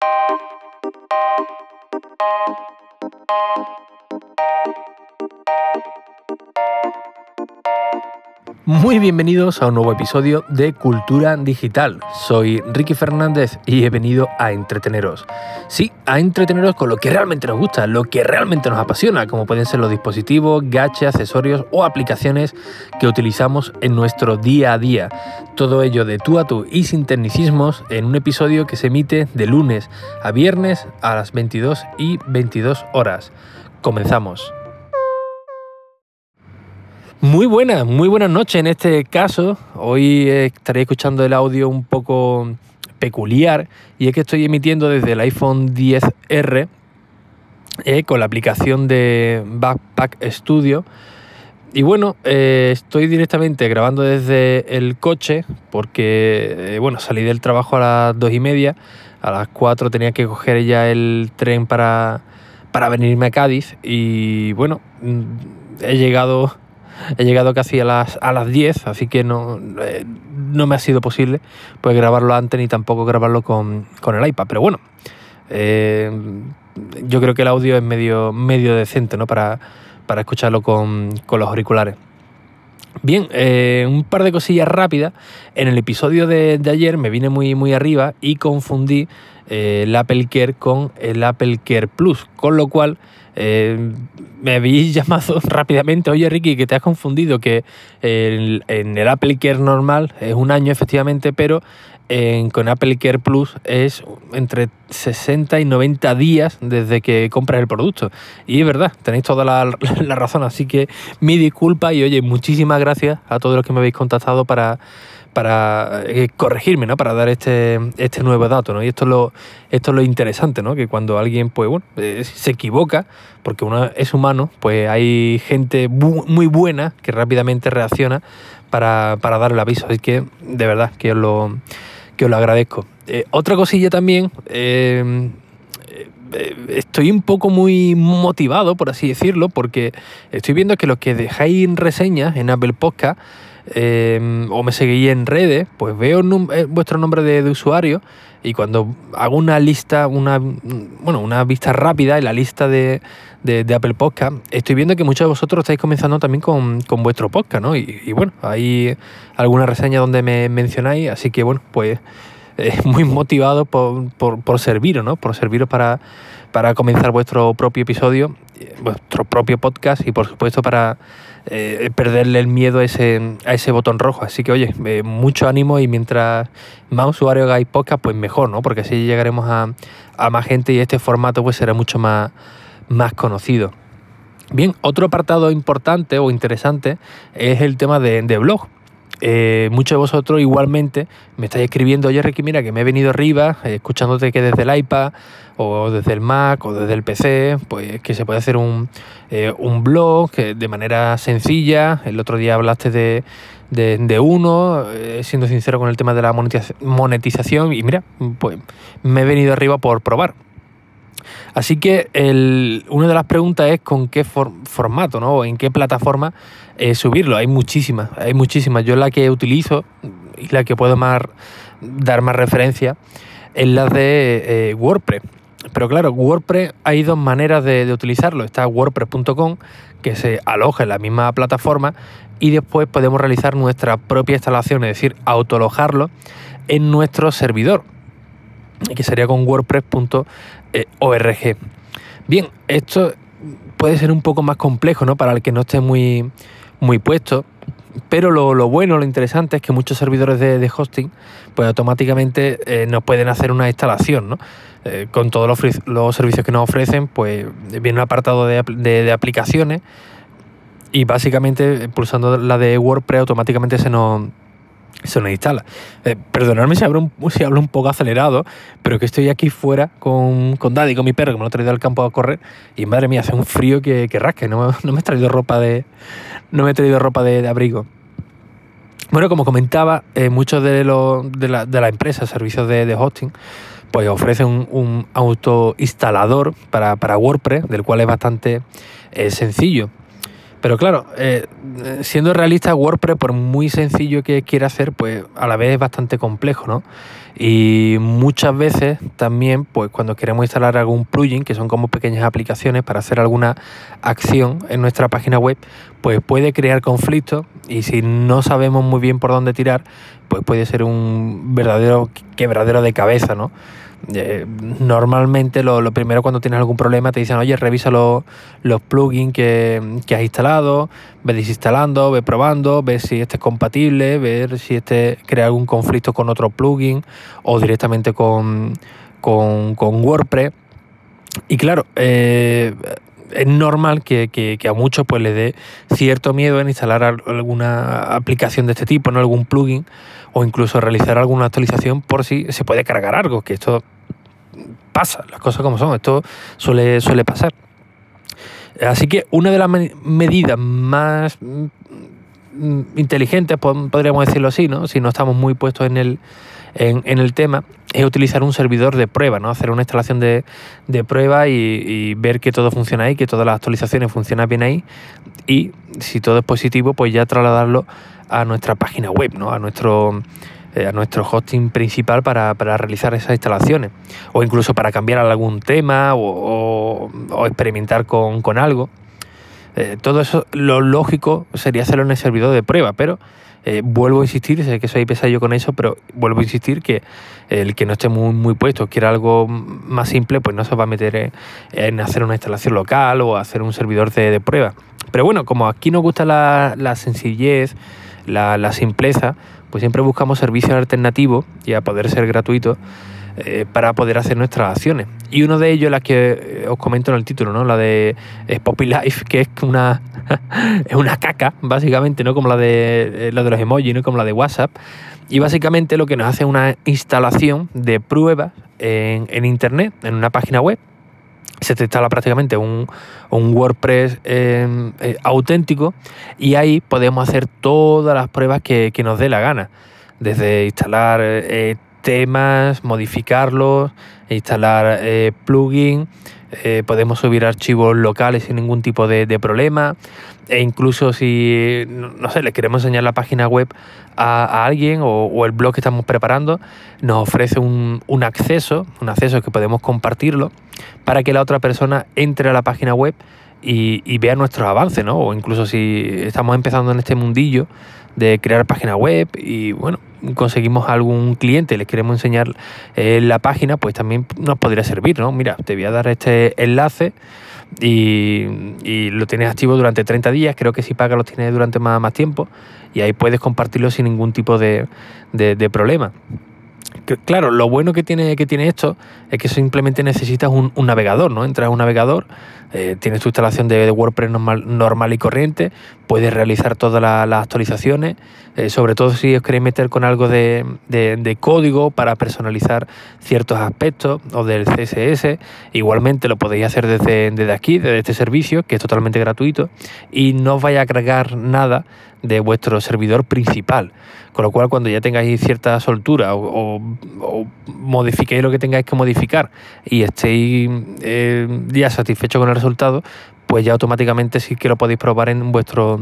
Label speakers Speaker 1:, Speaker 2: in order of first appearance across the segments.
Speaker 1: Thank you. Muy bienvenidos a un nuevo episodio de Cultura Digital. Soy Ricky Fernández y he venido a entreteneros. Sí, a entreteneros con lo que realmente nos gusta, lo que realmente nos apasiona, como pueden ser los dispositivos, gadgets, accesorios o aplicaciones que utilizamos en nuestro día a día. Todo ello de tú a tú y sin tecnicismos en un episodio que se emite de lunes a viernes a las 22 y 22 horas. Comenzamos. Muy buenas, muy buenas noches en este caso. Hoy estaré escuchando el audio un poco peculiar y es que estoy emitiendo desde el iPhone 10R eh, con la aplicación de Backpack Studio. Y bueno, eh, estoy directamente grabando desde el coche porque, eh, bueno, salí del trabajo a las dos y media, a las 4 tenía que coger ya el tren para, para venirme a Cádiz y bueno, mm, he llegado He llegado casi a las, a las 10, así que no, eh, no me ha sido posible pues, grabarlo antes ni tampoco grabarlo con, el iPad. Pero bueno, eh, yo creo que el audio es medio, medio decente ¿no? para, para escucharlo con, los auriculares. Bien, eh, un par de cosillas rápidas. En el episodio de, ayer me vine muy, muy arriba y confundí el Apple con el Apple Care Plus, con lo cual eh, me habéis llamado rápidamente, oye Ricky, que te has confundido, que en el Apple Care normal es un año efectivamente, pero con Apple Care Plus es entre 60 y 90 días desde que compras el producto. Y es verdad, tenéis toda la, razón, así que mi disculpa y oye, muchísimas gracias a todos los que me habéis contactado para para eh, corregirme, ¿no? Para dar este, este nuevo dato, ¿no? Y esto es lo, esto es lo interesante, ¿no? Que cuando alguien, pues bueno, eh, se equivoca, porque uno es humano, pues hay gente muy buena que rápidamente reacciona para, para dar el aviso. Así que, de verdad, que os lo, que os lo agradezco. Eh, otra cosilla también, estoy un poco muy motivado, por así decirlo, porque estoy viendo que los que dejáis reseñas en Apple Podcast, Em, o me seguís en redes, pues veo eh, vuestro nombre de, usuario y cuando hago una lista, una, bueno, una vista rápida en la lista de, Apple Podcast, estoy viendo que muchos de vosotros estáis comenzando también con, vuestro podcast, ¿no? Y, bueno, hay alguna reseña donde me mencionáis, así que bueno, pues eh, muy motivado por, por, serviros, ¿no? Por serviros para, para comenzar vuestro propio episodio, vuestro propio podcast y por supuesto para eh, perderle el miedo a ese, a ese botón rojo. Así que, oye, eh, mucho ánimo y mientras más usuarios hagáis podcast, pues mejor, ¿no? Porque así llegaremos a, más gente y este formato pues será mucho más, más conocido. Bien, otro apartado importante o interesante es el tema de, de blog. Eh, muchos de vosotros igualmente me estáis escribiendo, oye Ricky, mira que me he venido arriba, escuchándote que desde el iPad o desde el Mac o desde el PC, pues que se puede hacer un, eh, un blog de manera sencilla. El otro día hablaste de, de, uno, eh, siendo sincero con el tema de la monetización y mira, pues me he venido arriba por probar. Así que el, una de las preguntas es con qué formato, ¿no? En qué plataforma eh, subirlo. Hay muchísimas, hay muchísimas. Yo la que utilizo y la que puedo dar más referencia es la de WordPress. Pero claro, WordPress hay dos maneras de, utilizarlo. Está WordPress.com, que se aloja en la misma plataforma, y después podemos realizar nuestra propia instalación, es decir, autoalojarlo en nuestro servidor, que sería con WordPress.org. Bien, esto puede ser un poco más complejo, ¿no? Para el que no esté muy, muy puesto. Pero lo, bueno, lo interesante es que muchos servidores de, hosting, pues automáticamente eh, nos pueden hacer una instalación, ¿no? Eh, con todos los, servicios que nos ofrecen, pues viene un apartado de, aplicaciones y básicamente pulsando la de WordPress automáticamente se nos, se nos instala. Eh, perdonadme si hablo, un, si hablo un poco acelerado, pero que estoy aquí fuera con, con Daddy, con mi perro, que me lo he traído al campo a correr y madre mía, hace un frío que, que rasque, no, no, me he traído ropa de, no me he traído ropa de, abrigo. Bueno, como comentaba, eh, muchos de, los de, la, las empresas, servicios de, hosting, pues ofrece un, un autoinstalador para, WordPress, del cual es bastante eh, sencillo. Pero claro, eh, siendo realista, WordPress, por muy sencillo que quiera hacer, pues a la vez es bastante complejo, ¿no? Y muchas veces también, pues cuando queremos instalar algún plugin, que son como pequeñas aplicaciones para hacer alguna acción en nuestra página web, pues puede crear conflictos y si no sabemos muy bien por dónde tirar, pues puede ser un verdadero quebradero de cabeza, ¿no? Eh, normalmente lo, primero cuando tienes algún problema te dicen, oye, revisa los plugins que, has instalado, ve desinstalando, ve probando, ve si este es compatible, ver si este crea algún conflicto con otro plugin o directamente con, WordPress. Y claro, eh, es normal que, a muchos pues les dé cierto miedo en instalar alguna aplicación de este tipo, no algún plugin, o incluso realizar alguna actualización por si se puede cargar algo, que esto pasa, las cosas como son, esto suele, suele pasar. Así que una de las medidas más mm, inteligentes, podríamos decirlo así, ¿no? si no estamos muy puestos en el, en, el tema, es utilizar un servidor de prueba, ¿no? hacer una instalación de, prueba y, ver que todo funciona ahí, que todas las actualizaciones funcionan bien ahí y si todo es positivo, pues ya trasladarlo a nuestra página web, ¿no? a nuestro eh, a nuestro hosting principal para, realizar esas instalaciones o incluso para cambiar algún tema o, experimentar con, algo. Eh, todo eso, lo lógico sería hacerlo en el servidor de prueba, pero eh, vuelvo a insistir, sé que soy pesado con eso, pero vuelvo a insistir que el que no esté muy, muy puesto, quiera algo más simple, pues no se va a meter en, hacer una instalación local o hacer un servidor de, prueba. Pero bueno, como aquí nos gusta la, sencillez, la, la simpleza, pues siempre buscamos servicios alternativos y a poder ser gratuitos eh, para poder hacer nuestras acciones. Y uno de ellos, la que eh, os comento en el título, ¿no? La de eh, Poppy Life, que es una, es una caca, básicamente, ¿no? Como la de, de los emojis, ¿no? Como la de WhatsApp. Y básicamente lo que nos hace es una instalación de pruebas en, en Internet, en una página web, se te instala prácticamente un, WordPress em, eh, auténtico y ahí podemos hacer todas las pruebas que, nos dé la gana. Desde instalar eh, temas, modificarlos, instalar eh, plugins, podemos subir archivos locales sin ningún tipo de, problema e incluso si, no sé, le queremos enseñar la página web a, alguien o, el blog que estamos preparando, nos ofrece un, acceso, un acceso que podemos compartirlo para que la otra persona entre a la página web y, vea nuestros avances, ¿no? O incluso si estamos empezando en este mundillo de crear página web y, bueno, conseguimos algún cliente les queremos enseñar eh, la página, pues también nos podría servir, ¿no? Mira, te voy a dar este enlace y, lo tienes activo durante 30 días, creo que si pagas lo tienes durante más, tiempo y ahí puedes compartirlo sin ningún tipo de problema claro, lo bueno que tiene, que tiene esto es que simplemente necesitas un, navegador, ¿no? Entras a un navegador, eh, tienes tu instalación de, WordPress normal, y corriente, puedes realizar todas las actualizaciones, eh, sobre todo si os queréis meter con algo de, código para personalizar ciertos aspectos o del CSS, igualmente lo podéis hacer desde, aquí, desde este servicio, que es totalmente gratuito, y no os vaya a cargar nada de vuestro servidor principal. Con lo cual, cuando ya tengáis cierta soltura o, modifiquéis lo que tengáis que modificar y estéis eh, ya satisfechos con el resultado, pues ya automáticamente sí que lo podéis probar en vuestro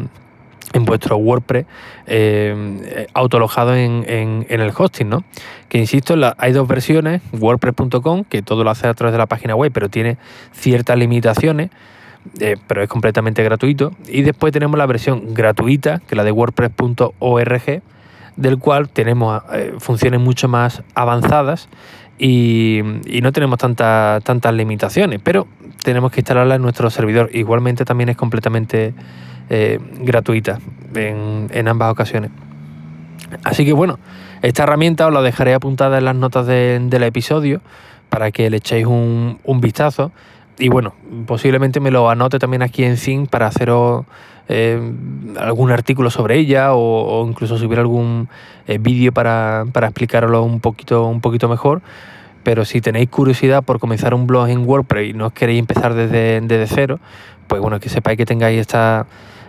Speaker 1: en vuestro WordPress eh, autolojado en, el hosting, ¿no? Que insisto, hay dos versiones, WordPress.com, que todo lo hace a través de la página web, pero tiene ciertas limitaciones. Eh, pero es completamente gratuito. Y después tenemos la versión gratuita, que es la de WordPress.org, del cual tenemos eh, funciones mucho más avanzadas y, no tenemos tantas tantas limitaciones, pero tenemos que instalarla en nuestro servidor. Igualmente también es completamente eh, gratuita en, ambas ocasiones. Así que bueno, esta herramienta os la dejaré apuntada en las notas del episodio para que le echéis un, un vistazo y bueno, posiblemente me lo anote también aquí en Zing para haceros eh, algún artículo sobre ella o, incluso subir algún eh, vídeo para, para explicarlo un poquito, un poquito mejor. Pero si tenéis curiosidad por comenzar un blog en WordPress y no queréis empezar desde, desde cero, pues bueno, que sepáis que tengáis esta,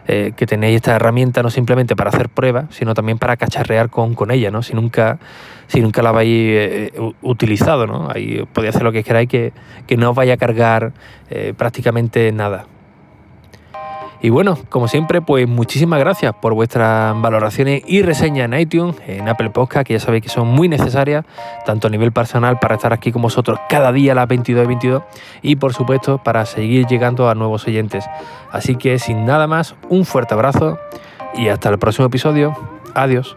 Speaker 1: eh, que tenéis esta herramienta no simplemente para hacer pruebas, sino también para cacharrear con, con ella, ¿no? Si nunca, si nunca la habéis eh, utilizado, ¿no? Ahí podéis hacer lo que queráis que, que no os vaya a cargar eh, prácticamente nada. Y bueno, como siempre, pues muchísimas gracias por vuestras valoraciones y reseñas en iTunes, en Apple Podcast, que ya sabéis que son muy necesarias, tanto a nivel personal para estar aquí con vosotros cada día a las 22 y 22, y por supuesto para seguir llegando a nuevos oyentes. Así que sin nada más, un fuerte abrazo y hasta el próximo episodio. Adiós.